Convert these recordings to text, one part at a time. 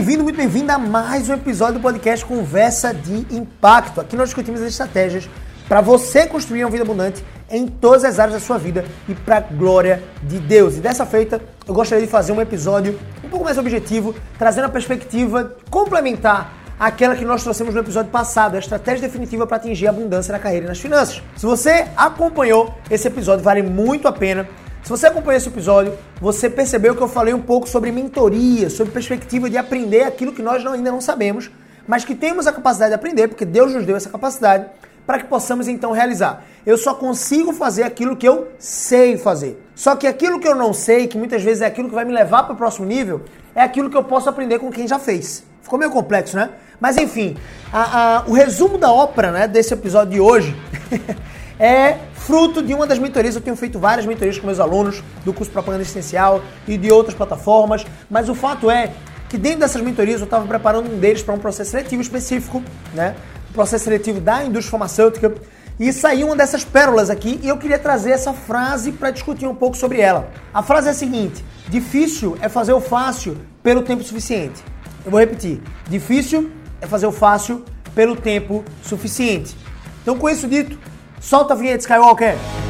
bem-vindo, muito bem-vinda a mais um episódio do podcast Conversa de Impacto. Aqui nós discutimos as estratégias para você construir uma vida abundante em todas as áreas da sua vida e para a glória de Deus. E dessa feita, eu gostaria de fazer um episódio um pouco mais objetivo, trazendo a perspectiva complementar aquela que nós trouxemos no episódio passado, a estratégia definitiva para atingir a abundância na carreira e nas finanças. Se você acompanhou esse episódio, vale muito a pena. Se você acompanhou esse episódio, você percebeu que eu falei um pouco sobre mentoria, sobre perspectiva de aprender aquilo que nós ainda não sabemos, mas que temos a capacidade de aprender, porque Deus nos deu essa capacidade para que possamos então realizar. Eu só consigo fazer aquilo que eu sei fazer. Só que aquilo que eu não sei, que muitas vezes é aquilo que vai me levar para o próximo nível, é aquilo que eu posso aprender com quem já fez. Ficou meio complexo, né? Mas enfim, a, a, o resumo da ópera né, desse episódio de hoje é fruto de uma das mentorias. Eu tenho feito várias mentorias com meus alunos do curso Propaganda Essencial e de outras plataformas, mas o fato é que dentro dessas mentorias eu estava preparando um deles para um processo seletivo específico, né? Um processo seletivo da indústria farmacêutica. E saiu uma dessas pérolas aqui e eu queria trazer essa frase para discutir um pouco sobre ela. A frase é a seguinte: difícil é fazer o fácil pelo tempo suficiente. Eu vou repetir. Difícil é fazer o fácil pelo tempo suficiente. Então, com isso dito, solta a vinheta Skywalker.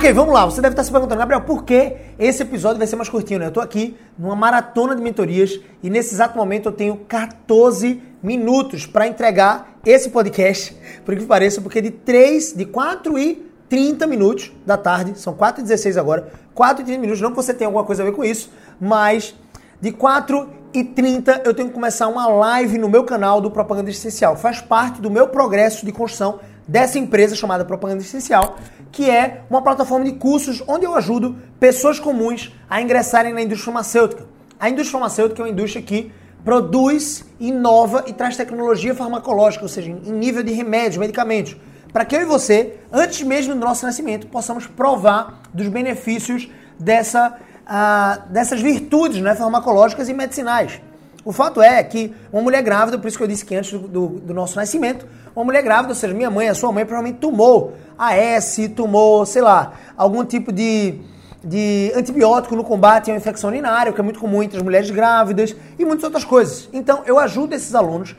Ok, vamos lá. Você deve estar se perguntando, Gabriel, por que esse episódio vai ser mais curtinho, né? Eu tô aqui numa maratona de mentorias e nesse exato momento eu tenho 14 minutos para entregar esse podcast, por que pareça, porque de 3, de 4 e 30 minutos da tarde, são 4 e 16 agora, 4 e 30 minutos, não que você tenha alguma coisa a ver com isso, mas de 4 e 30 eu tenho que começar uma live no meu canal do Propaganda Essencial. Faz parte do meu progresso de construção dessa empresa chamada Propaganda Essencial, que é uma plataforma de cursos onde eu ajudo pessoas comuns a ingressarem na indústria farmacêutica. A indústria farmacêutica é uma indústria que produz, inova e traz tecnologia farmacológica, ou seja, em nível de remédios, medicamentos, para que eu e você, antes mesmo do nosso nascimento, possamos provar dos benefícios dessa, uh, dessas virtudes né, farmacológicas e medicinais. O fato é que uma mulher grávida, por isso que eu disse que antes do, do, do nosso nascimento, uma mulher grávida, ou seja, minha mãe, a sua mãe, provavelmente tomou AS, tomou, sei lá, algum tipo de, de antibiótico no combate uma infecção urinária, que é muito comum entre as mulheres grávidas e muitas outras coisas. Então, eu ajudo esses alunos,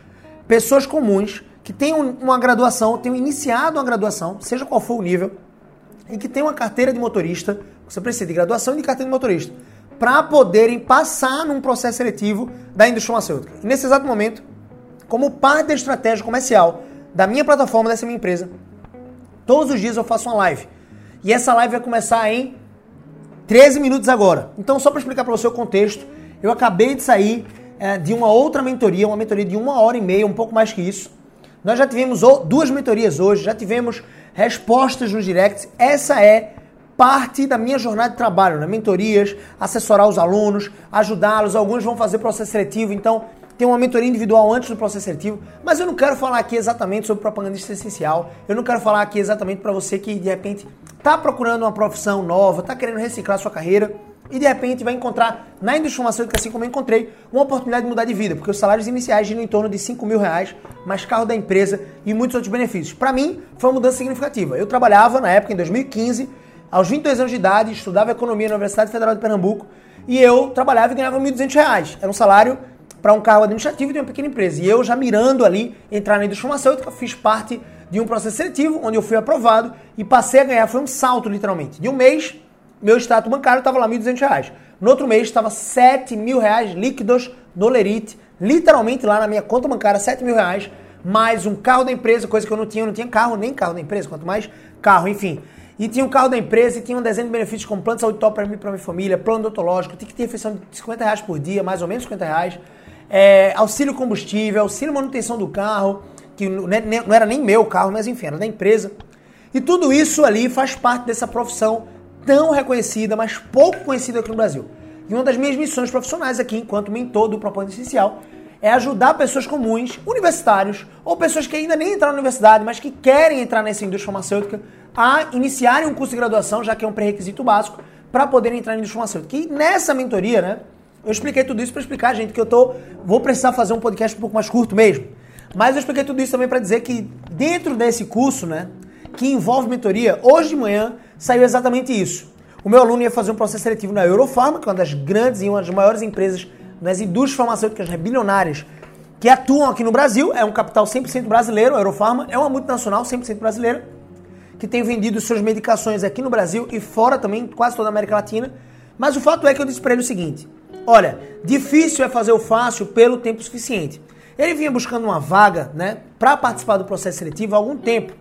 pessoas comuns, que têm uma graduação, tenham iniciado uma graduação, seja qual for o nível, e que têm uma carteira de motorista, você precisa de graduação e de carteira de motorista, para poderem passar num processo seletivo da indústria farmacêutica. E nesse exato momento, como parte da estratégia comercial da minha plataforma, dessa minha empresa, todos os dias eu faço uma live. E essa live vai começar em 13 minutos agora. Então, só para explicar para você o contexto, eu acabei de sair é, de uma outra mentoria, uma mentoria de uma hora e meia, um pouco mais que isso. Nós já tivemos duas mentorias hoje, já tivemos respostas nos directs. Essa é parte da minha jornada de trabalho, né? Mentorias, assessorar os alunos, ajudá-los. Alguns vão fazer processo seletivo, então tem uma mentoria individual antes do processo seletivo, mas eu não quero falar aqui exatamente sobre propagandista essencial. Eu não quero falar aqui exatamente para você que de repente está procurando uma profissão nova, está querendo reciclar sua carreira e de repente vai encontrar na indústria farmacêutica, assim como eu encontrei, uma oportunidade de mudar de vida, porque os salários iniciais giram em torno de 5 mil reais, mais carro da empresa e muitos outros benefícios. Para mim, foi uma mudança significativa. Eu trabalhava na época, em 2015, aos 22 anos de idade, estudava economia na Universidade Federal de Pernambuco e eu trabalhava e ganhava 1.200 reais. Era um salário para um cargo administrativo de uma pequena empresa. E eu já mirando ali entrar na indústria farmacêutica, fiz parte de um processo seletivo onde eu fui aprovado e passei a ganhar, foi um salto literalmente. De um mês, meu extrato bancário estava lá R$ 1.200. No outro mês estava 7 mil reais líquidos no Lerite, literalmente lá na minha conta bancária, 7 mil reais, mais um carro da empresa, coisa que eu não tinha, eu não tinha carro, nem carro da empresa, quanto mais carro, enfim. E tinha um carro da empresa e tinha um desenho de benefícios como plano de saúde top para mim, para minha família, plano odontológico, tinha que ter refeição de 50 reais por dia, mais ou menos 50 reais é, auxílio combustível, auxílio manutenção do carro, que né, não era nem meu carro, mas enfim, era da empresa. E tudo isso ali faz parte dessa profissão tão reconhecida, mas pouco conhecida aqui no Brasil. E uma das minhas missões profissionais aqui, enquanto mentor do Propósito Essencial, é ajudar pessoas comuns, universitários, ou pessoas que ainda nem entraram na universidade, mas que querem entrar nessa indústria farmacêutica, a iniciarem um curso de graduação, já que é um pré-requisito básico, para poderem entrar na indústria farmacêutica. E nessa mentoria, né, eu expliquei tudo isso para explicar, gente, que eu tô, vou precisar fazer um podcast um pouco mais curto mesmo. Mas eu expliquei tudo isso também para dizer que dentro desse curso, né, que envolve mentoria, hoje de manhã saiu exatamente isso. O meu aluno ia fazer um processo seletivo na Eurofarma, que é uma das grandes e uma das maiores empresas nas indústrias farmacêuticas bilionárias que atuam aqui no Brasil. É um capital 100% brasileiro, a Eurofarma é uma multinacional 100% brasileira, que tem vendido suas medicações aqui no Brasil e fora também, quase toda a América Latina. Mas o fato é que eu disse para ele o seguinte: olha, difícil é fazer o fácil pelo tempo suficiente. Ele vinha buscando uma vaga, né, para participar do processo seletivo há algum tempo.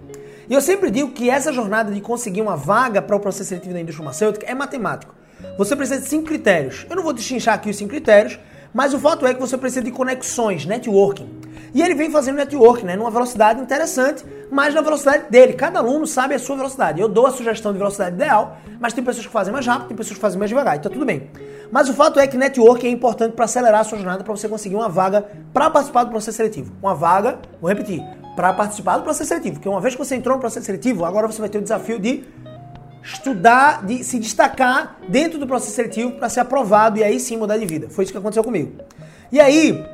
E eu sempre digo que essa jornada de conseguir uma vaga para o processo seletivo da indústria farmacêutica é matemático. Você precisa de cinco critérios. Eu não vou destrinchar aqui os cinco critérios, mas o fato é que você precisa de conexões, networking. E ele vem fazendo networking, né, numa velocidade interessante, mas na velocidade dele. Cada aluno sabe a sua velocidade. Eu dou a sugestão de velocidade ideal, mas tem pessoas que fazem mais rápido, tem pessoas que fazem mais devagar, então tudo bem. Mas o fato é que networking é importante para acelerar a sua jornada, para você conseguir uma vaga para participar do processo seletivo. Uma vaga, vou repetir, para participar do processo seletivo. Porque uma vez que você entrou no processo seletivo, agora você vai ter o desafio de estudar, de se destacar dentro do processo seletivo para ser aprovado e aí sim mudar de vida. Foi isso que aconteceu comigo. E aí,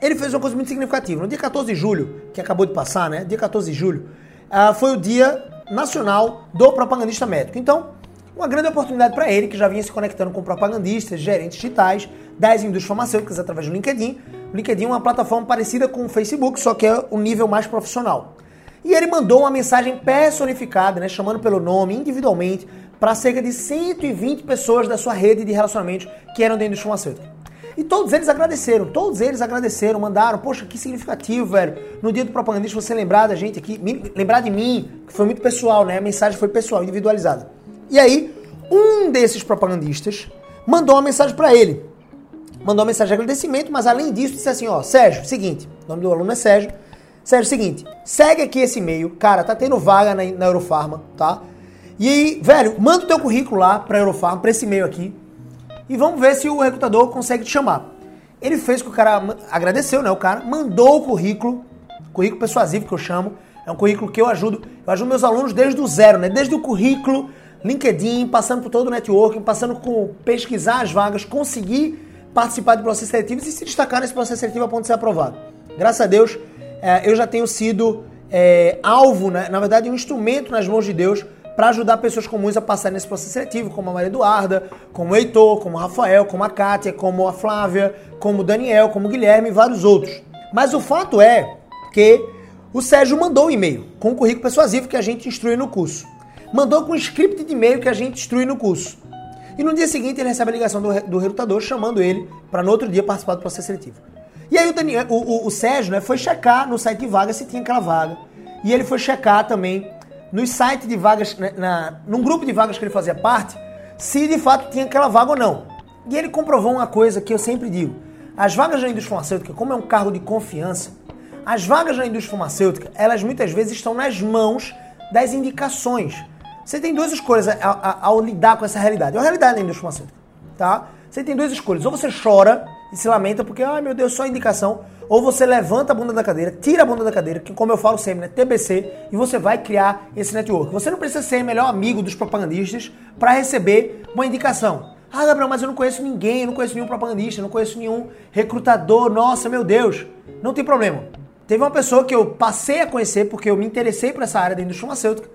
ele fez uma coisa muito significativa. No dia 14 de julho, que acabou de passar, né? Dia 14 de julho, uh, foi o dia nacional do propagandista médico. Então, uma grande oportunidade para ele, que já vinha se conectando com propagandistas, gerentes digitais das indústrias farmacêuticas através do LinkedIn. O LinkedIn é uma plataforma parecida com o Facebook, só que é um nível mais profissional. E ele mandou uma mensagem personificada, né, chamando pelo nome, individualmente, para cerca de 120 pessoas da sua rede de relacionamentos que eram da indústria farmacêutica. E todos eles agradeceram, todos eles agradeceram, mandaram, poxa, que significativo, velho. No dia do propagandista você lembrar da gente aqui, lembrar de mim, que foi muito pessoal, né? A mensagem foi pessoal, individualizada. E aí, um desses propagandistas mandou uma mensagem para ele. Mandou uma mensagem de agradecimento, mas além disso disse assim, ó, Sérgio, seguinte, o nome do aluno é Sérgio. Sérgio, seguinte, segue aqui esse e-mail, cara, tá tendo vaga na, na Eurofarma, tá? E aí, velho, manda o teu currículo lá pra Eurofarma, pra esse e-mail aqui, e vamos ver se o recrutador consegue te chamar. Ele fez o que o cara agradeceu, né? O cara mandou o currículo, currículo persuasivo que eu chamo. É um currículo que eu ajudo. Eu ajudo meus alunos desde o zero, né? Desde o currículo, LinkedIn, passando por todo o networking, passando com pesquisar as vagas, conseguir participar de processos seletivos e se destacar nesse processo seletivo a ponto de ser aprovado. Graças a Deus, é, eu já tenho sido é, alvo, né? na verdade, um instrumento nas mãos de Deus para ajudar pessoas comuns a passar nesse processo seletivo, como a Maria Eduarda, como o Heitor, como o Rafael, como a Kátia, como a Flávia, como o Daniel, como o Guilherme e vários outros. Mas o fato é que o Sérgio mandou um e-mail com o currículo persuasivo que a gente instrui no curso. Mandou com o script de e-mail que a gente instrui no curso. E no dia seguinte ele recebe a ligação do, do recrutador chamando ele para no outro dia participar do processo seletivo. E aí o, Daniel, o, o, o Sérgio né, foi checar no site de vaga se tinha aquela vaga. E ele foi checar também nos sites de vagas, na, né, na, num grupo de vagas que ele fazia parte, se de fato tinha aquela vaga ou não. E ele comprovou uma coisa que eu sempre digo: as vagas da indústria farmacêutica, como é um cargo de confiança, as vagas da indústria farmacêutica, elas muitas vezes estão nas mãos das indicações. Você tem duas escolhas ao, ao, ao lidar com essa realidade. É a realidade da indústria farmacêutica, tá? Você tem duas escolhas. Ou você chora e se lamenta porque, ai meu Deus, só indicação. Ou você levanta a bunda da cadeira, tira a bunda da cadeira, que como eu falo sempre, né, TBC, e você vai criar esse network. Você não precisa ser melhor amigo dos propagandistas para receber uma indicação. Ah, Gabriel, mas eu não conheço ninguém, eu não conheço nenhum propagandista, não conheço nenhum recrutador. Nossa, meu Deus. Não tem problema. Teve uma pessoa que eu passei a conhecer porque eu me interessei por essa área da indústria farmacêutica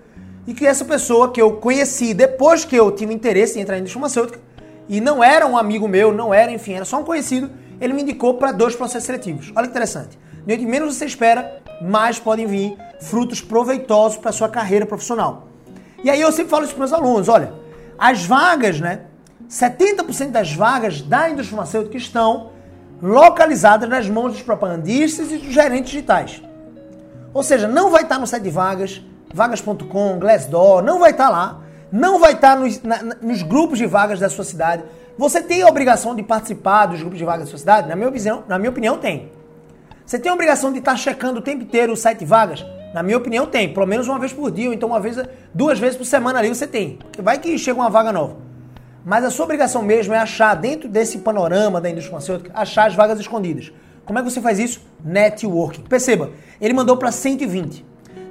e que essa pessoa que eu conheci depois que eu tive interesse em entrar na indústria farmacêutica e não era um amigo meu, não era, enfim, era só um conhecido, ele me indicou para dois processos seletivos. Olha que interessante. De menos você espera, mais podem vir frutos proveitosos para sua carreira profissional. E aí eu sempre falo isso para meus alunos, olha, as vagas, né? 70% das vagas da indústria farmacêutica estão localizadas nas mãos dos propagandistas e dos gerentes digitais. Ou seja, não vai estar no site de vagas, vagas.com, Glassdoor, não vai estar lá, não vai estar nos, na, nos grupos de vagas da sua cidade, você tem a obrigação de participar dos grupos de vagas da sua cidade? Na minha, visão, na minha opinião, tem. Você tem a obrigação de estar checando o tempo inteiro o site vagas? Na minha opinião, tem. Pelo menos uma vez por dia, ou então uma vez, duas vezes por semana ali você tem. Vai que chega uma vaga nova. Mas a sua obrigação mesmo é achar, dentro desse panorama da indústria farmacêutica, achar as vagas escondidas. Como é que você faz isso? Networking. Perceba, ele mandou para 120.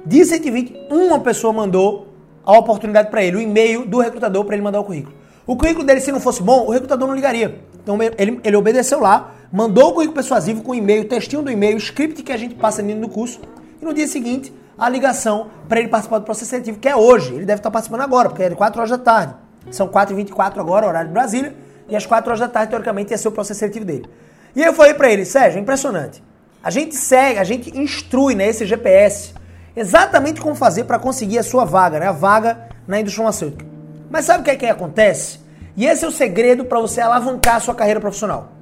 De 120, uma pessoa mandou a oportunidade para ele, o e-mail do recrutador para ele mandar o currículo. O currículo dele, se não fosse bom, o recrutador não ligaria. Então ele, ele obedeceu lá, mandou o currículo persuasivo com e-mail, textinho do e-mail, script que a gente passa dentro do curso. E no dia seguinte, a ligação para ele participar do processo seletivo, que é hoje. Ele deve estar participando agora, porque é de 4 horas da tarde. São 4h24 agora, horário de Brasília. E às 4 horas da tarde, teoricamente, ia ser o processo seletivo dele. E eu falei para ele, Sérgio, é impressionante. A gente segue, a gente instrui né, GPS exatamente como fazer para conseguir a sua vaga, né? A vaga na indústria farmacêutica. Mas sabe o que é que acontece? E esse é o segredo para você alavancar a sua carreira profissional.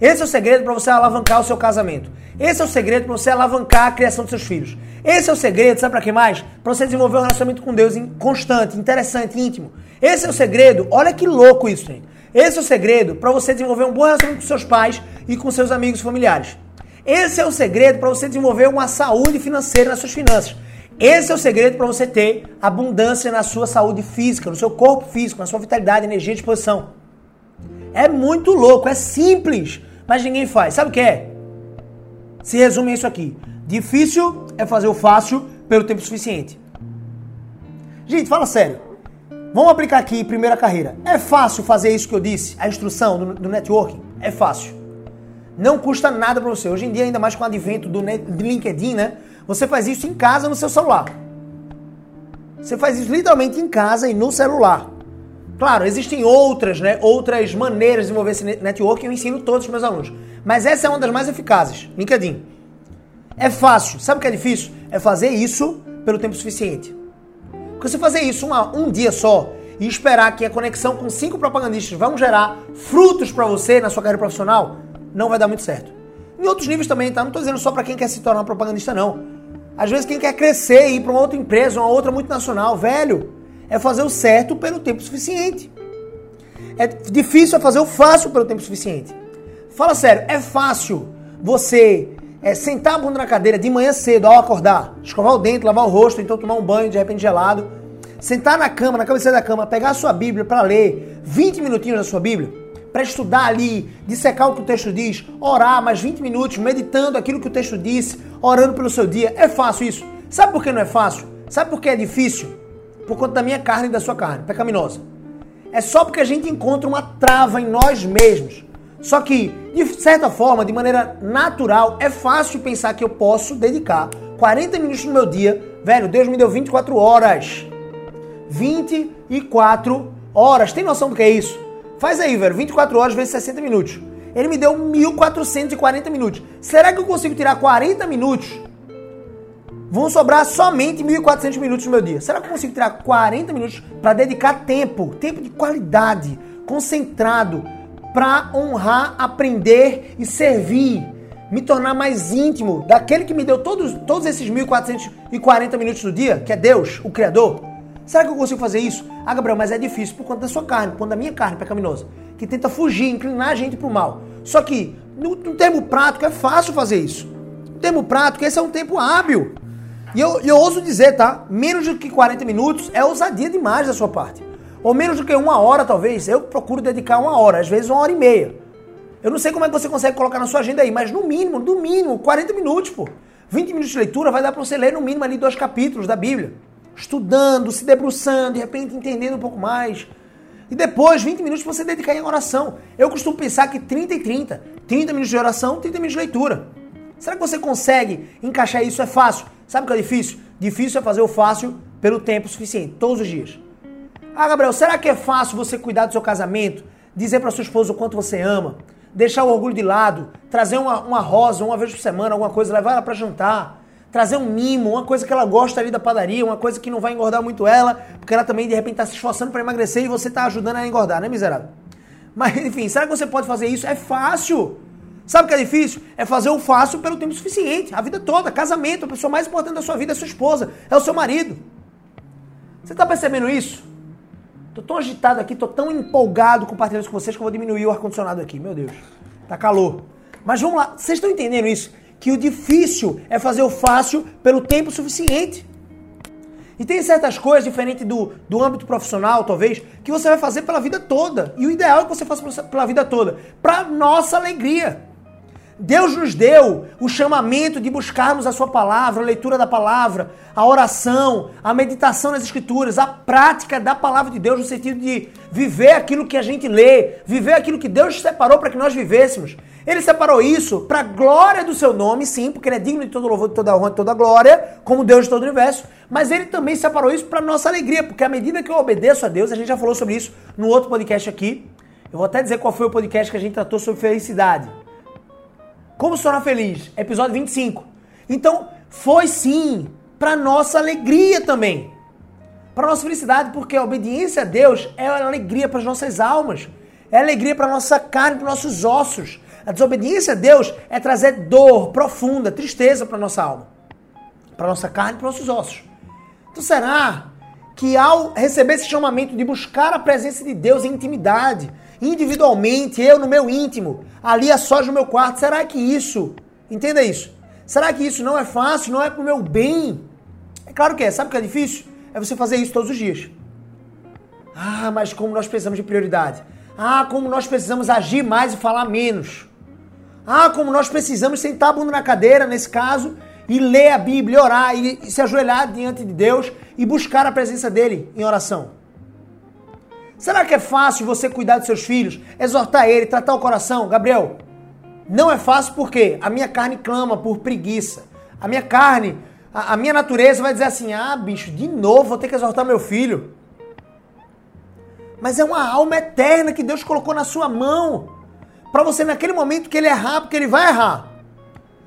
Esse é o segredo para você alavancar o seu casamento. Esse é o segredo para você alavancar a criação dos seus filhos. Esse é o segredo, sabe para que mais? Para você desenvolver um relacionamento com Deus constante, interessante, íntimo. Esse é o segredo. Olha que louco isso, gente. Esse é o segredo para você desenvolver um bom relacionamento com seus pais e com seus amigos e familiares. Esse é o segredo para você desenvolver uma saúde financeira nas suas finanças. Esse é o segredo para você ter abundância na sua saúde física, no seu corpo físico, na sua vitalidade, energia e disposição. É muito louco, é simples, mas ninguém faz. Sabe o que é? Se resume isso aqui. Difícil é fazer o fácil pelo tempo suficiente. Gente, fala sério. Vamos aplicar aqui primeira carreira. É fácil fazer isso que eu disse? A instrução do, do networking? É fácil. Não custa nada para você. Hoje em dia, ainda mais com o advento do, LinkedIn, né? Você faz isso em casa no seu celular. Você faz isso literalmente em casa e no celular. Claro, existem outras, né, outras maneiras de desenvolver esse network eu ensino todos os meus alunos. Mas essa é uma das mais eficazes, LinkedIn. É fácil. Sabe o que é difícil? É fazer isso pelo tempo suficiente. Porque você fazer isso uma, um dia só e esperar que a conexão com cinco propagandistas vão gerar frutos para você na sua carreira profissional, não vai dar muito certo. Em outros níveis também, tá? Não estou dizendo só para quem quer se tornar propagandista, não. Às vezes quem quer crescer e ir para uma outra empresa, uma outra multinacional, velho, é fazer o certo pelo tempo suficiente. É difícil é fazer o fácil pelo tempo suficiente. Fala sério, é fácil você é, sentar a bunda na cadeira de manhã cedo ao acordar, escovar o dente, lavar o rosto, então tomar um banho de repente gelado, sentar na cama, na cabeceira da cama, pegar a sua Bíblia para ler 20 minutinhos da sua Bíblia para estudar ali, dissecar o que o texto diz, orar mais 20 minutos, meditando aquilo que o texto disse, orando pelo seu dia. É fácil isso. Sabe por que não é fácil? Sabe por que é difícil? Por conta da minha carne e da sua carne, pecaminosa. É só porque a gente encontra uma trava em nós mesmos. Só que, de certa forma, de maneira natural, é fácil pensar que eu posso dedicar 40 minutos no meu dia. Velho, Deus me deu 24 horas. 24 horas. Tem noção do que é isso? Faz aí, velho, 24 horas vezes 60 minutos. Ele me deu 1440 minutos. Será que eu consigo tirar 40 minutos? Vão sobrar somente 1400 minutos no meu dia. Será que eu consigo tirar 40 minutos para dedicar tempo, tempo de qualidade, concentrado, para honrar, aprender e servir, me tornar mais íntimo daquele que me deu todos, todos esses 1440 minutos do dia, que é Deus, o Criador? Será que eu consigo fazer isso? Ah, Gabriel, mas é difícil por conta da sua carne, por conta da minha carne pecaminosa, que tenta fugir, inclinar a gente para o mal. Só que, no, no, termo prático, é fácil fazer isso. No termo prático, esse é um tempo hábil. E eu, eu ouso dizer, tá? Menos do que 40 minutos é ousadia demais da sua parte. Ou menos do que uma hora, talvez. Eu procuro dedicar uma hora, às vezes uma hora e meia. Eu não sei como é que você consegue colocar na sua agenda aí, mas no mínimo, no mínimo, 40 minutos, pô. 20 minutos de leitura vai dar para você ler no mínimo ali dois capítulos da Bíblia estudando, se debruçando, de repente entendendo um pouco mais. E depois, 20 minutos você dedicar em oração. Eu costumo pensar que 30 e 30. 30 minutos de oração, 30 minutos de leitura. Será que você consegue encaixar isso? É fácil. Sabe o que é difícil? Difícil é fazer o fácil pelo tempo suficiente, todos os dias. Ah, Gabriel, será que é fácil você cuidar do seu casamento? Dizer para sua esposa o quanto você ama? Deixar o orgulho de lado? Trazer uma, uma rosa uma vez por semana, alguma coisa, levar ela para jantar? Trazer um mimo, uma coisa que ela gosta ali da padaria, uma coisa que não vai engordar muito ela, porque ela também de repente está se esforçando para emagrecer e você está ajudando a engordar, né, miserável? Mas enfim, será que você pode fazer isso? É fácil. Sabe o que é difícil? É fazer o fácil pelo tempo suficiente, a vida toda, casamento, a pessoa mais importante da sua vida é sua esposa, é o seu marido. Você está percebendo isso? Tô tão agitado aqui, tô tão empolgado compartilhando isso com vocês que eu vou diminuir o ar-condicionado aqui. Meu Deus, tá calor. Mas vamos lá, vocês estão entendendo isso? Que o difícil é fazer o fácil pelo tempo suficiente. E tem certas coisas, diferente do, do âmbito profissional, talvez, que você vai fazer pela vida toda. E o ideal é que você faça pela vida toda. Para nossa alegria. Deus nos deu o chamamento de buscarmos a Sua palavra, a leitura da palavra, a oração, a meditação nas Escrituras, a prática da palavra de Deus, no sentido de viver aquilo que a gente lê, viver aquilo que Deus separou para que nós vivêssemos. Ele separou isso para glória do seu nome, sim, porque ele é digno de todo louvor, de toda honra, de toda glória, como Deus de todo o universo, mas ele também separou isso para nossa alegria, porque à medida que eu obedeço a Deus, a gente já falou sobre isso no outro podcast aqui. Eu vou até dizer qual foi o podcast que a gente tratou sobre felicidade. Como se tornar feliz? Episódio 25. Então, foi sim para nossa alegria também. Para nossa felicidade, porque a obediência a Deus é alegria para as nossas almas. É alegria para nossa carne, para os nossos ossos. A desobediência a Deus é trazer dor profunda, tristeza para nossa alma. Para nossa carne para os nossos ossos. Então será que ao receber esse chamamento de buscar a presença de Deus em intimidade, individualmente, eu no meu íntimo, ali a sós no meu quarto. Será que isso, entenda isso, será que isso não é fácil, não é pro meu bem? É claro que é. Sabe o que é difícil? É você fazer isso todos os dias. Ah, mas como nós precisamos de prioridade. Ah, como nós precisamos agir mais e falar menos. Ah, como nós precisamos sentar a bunda na cadeira, nesse caso, e ler a Bíblia, orar e se ajoelhar diante de Deus e buscar a presença dele em oração. Será que é fácil você cuidar dos seus filhos, exortar ele, tratar o coração? Gabriel, não é fácil porque a minha carne clama por preguiça. A minha carne, a, a minha natureza vai dizer assim: ah, bicho, de novo vou ter que exortar meu filho. Mas é uma alma eterna que Deus colocou na sua mão. Para você, naquele momento que ele errar, porque ele vai errar.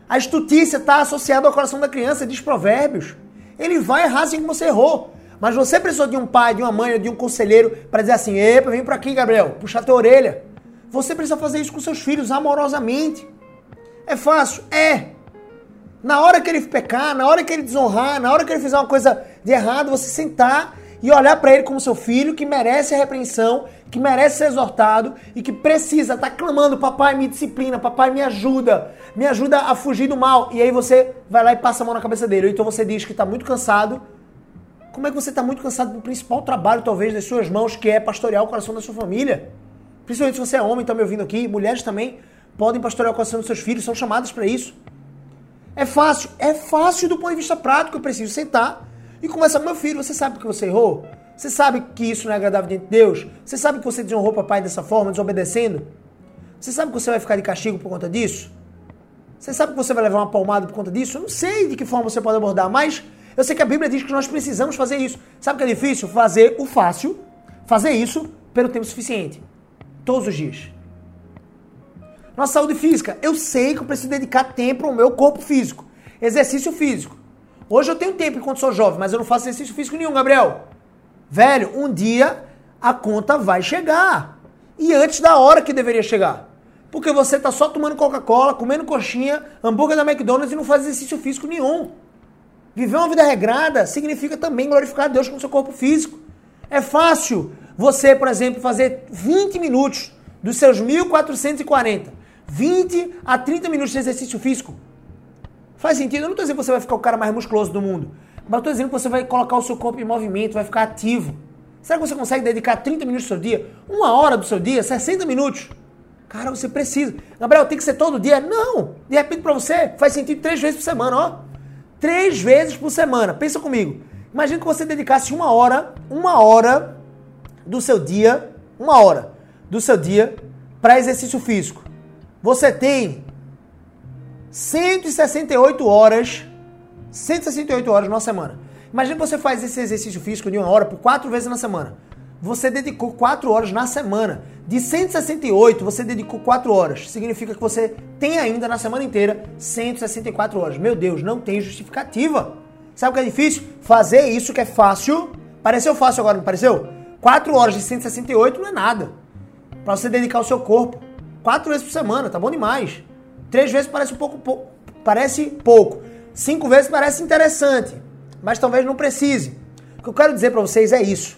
A estutícia está associada ao coração da criança, diz Provérbios. Ele vai errar assim como você errou. Mas você precisou de um pai, de uma mãe de um conselheiro para dizer assim: epa, vem para aqui, Gabriel, puxar tua orelha. Você precisa fazer isso com seus filhos amorosamente. É fácil? É. Na hora que ele pecar, na hora que ele desonrar, na hora que ele fizer uma coisa de errado, você sentar e olhar para ele como seu filho que merece a repreensão, que merece ser exortado e que precisa estar tá clamando: Papai, me disciplina, papai, me ajuda, me ajuda a fugir do mal. E aí você vai lá e passa a mão na cabeça dele. Ou então você diz que está muito cansado como é que você está muito cansado do principal trabalho, talvez, das suas mãos, que é pastorear o coração da sua família? Principalmente se você é homem, está me ouvindo aqui, mulheres também podem pastorear o coração dos seus filhos, são chamadas para isso. É fácil, é fácil do ponto de vista prático, eu preciso sentar e começar, meu filho, você sabe que você errou? Você sabe que isso não é agradável diante de Deus? Você sabe que você desonrou papai dessa forma, desobedecendo? Você sabe que você vai ficar de castigo por conta disso? Você sabe que você vai levar uma palmada por conta disso? Eu não sei de que forma você pode abordar, mas eu sei que a Bíblia diz que nós precisamos fazer isso. Sabe o que é difícil? Fazer o fácil, fazer isso pelo tempo suficiente. Todos os dias. Nossa saúde física. Eu sei que eu preciso dedicar tempo ao meu corpo físico. Exercício físico. Hoje eu tenho tempo enquanto sou jovem, mas eu não faço exercício físico nenhum, Gabriel. Velho, um dia a conta vai chegar. E antes da hora que deveria chegar. Porque você está só tomando Coca-Cola, comendo coxinha, hambúrguer da McDonald's e não faz exercício físico nenhum. Viver uma vida regrada significa também glorificar a Deus com o seu corpo físico. É fácil você, por exemplo, fazer 20 minutos dos seus 1440, 20 a 30 minutos de exercício físico. Faz sentido? Eu não estou dizendo que você vai ficar o cara mais musculoso do mundo, mas estou dizendo que você vai colocar o seu corpo em movimento, vai ficar ativo. Será que você consegue dedicar 30 minutos do seu dia? Uma hora do seu dia? 60 minutos? Cara, você precisa. Gabriel, tem que ser todo dia? Não! De repente, para você, faz sentido três vezes por semana, ó três vezes por semana. Pensa comigo. Imagina que você dedicasse uma hora, uma hora do seu dia, uma hora do seu dia para exercício físico. Você tem 168 horas, 168 horas numa semana. Imagina você faz esse exercício físico de uma hora por quatro vezes na semana. Você dedicou quatro horas na semana. De 168, você dedicou 4 horas. Significa que você tem ainda na semana inteira 164 horas. Meu Deus, não tem justificativa. Sabe o que é difícil? Fazer isso que é fácil. Pareceu fácil agora, não pareceu? 4 horas de 168 não é nada. Para você dedicar o seu corpo. 4 vezes por semana, tá bom demais. 3 vezes parece um pouco, pouco parece pouco. 5 vezes parece interessante, mas talvez não precise. O que eu quero dizer para vocês é isso.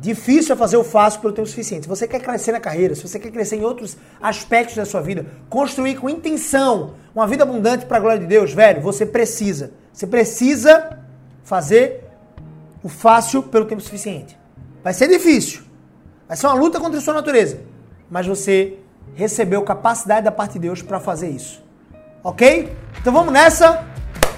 Difícil é fazer o fácil pelo tempo suficiente. Se você quer crescer na carreira, se você quer crescer em outros aspectos da sua vida, construir com intenção uma vida abundante para a glória de Deus, velho, você precisa. Você precisa fazer o fácil pelo tempo suficiente. Vai ser difícil. Vai ser uma luta contra a sua natureza. Mas você recebeu capacidade da parte de Deus para fazer isso. Ok? Então vamos nessa.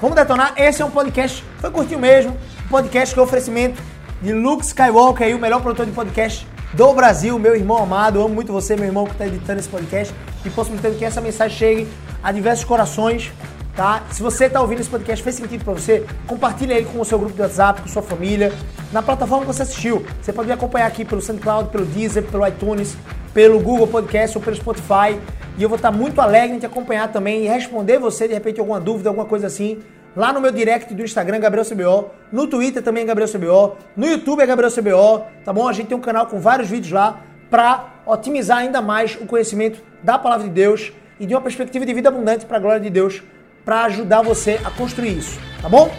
Vamos detonar. Esse é um podcast, foi curtinho mesmo. Um podcast que é oferecimento de Luke Skywalker, aí, o melhor produtor de podcast do Brasil, meu irmão amado. Amo muito você, meu irmão, que está editando esse podcast e possibilitando que essa mensagem chegue a diversos corações tá? Se você está ouvindo esse podcast, fez sentido para você, compartilha ele com o seu grupo de WhatsApp, com sua família, na plataforma que você assistiu. Você pode me acompanhar aqui pelo SoundCloud, pelo Deezer, pelo iTunes, pelo Google Podcast ou pelo Spotify. E eu vou estar muito alegre em te acompanhar também e responder você, de repente, alguma dúvida, alguma coisa assim. Lá no meu direct do Instagram, Gabriel CBO. No Twitter também, Gabriel CBO. No YouTube é Gabriel CBO. Tá bom? A gente tem um canal com vários vídeos lá para otimizar ainda mais o conhecimento da palavra de Deus e de uma perspectiva de vida abundante para a glória de Deus para ajudar você a construir isso, tá bom?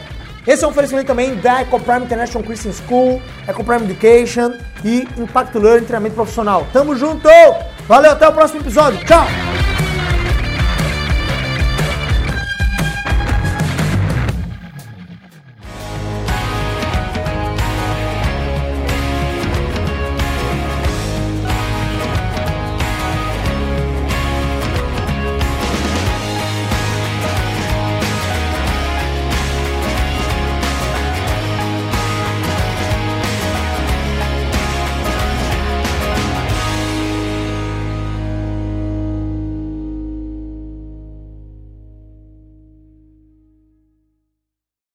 Esse é um oferecimento também da EcoPrime International Christian School, EcoPrime Education e Impacto Learning, treinamento profissional. Tamo junto! Valeu, até o próximo episódio. Tchau!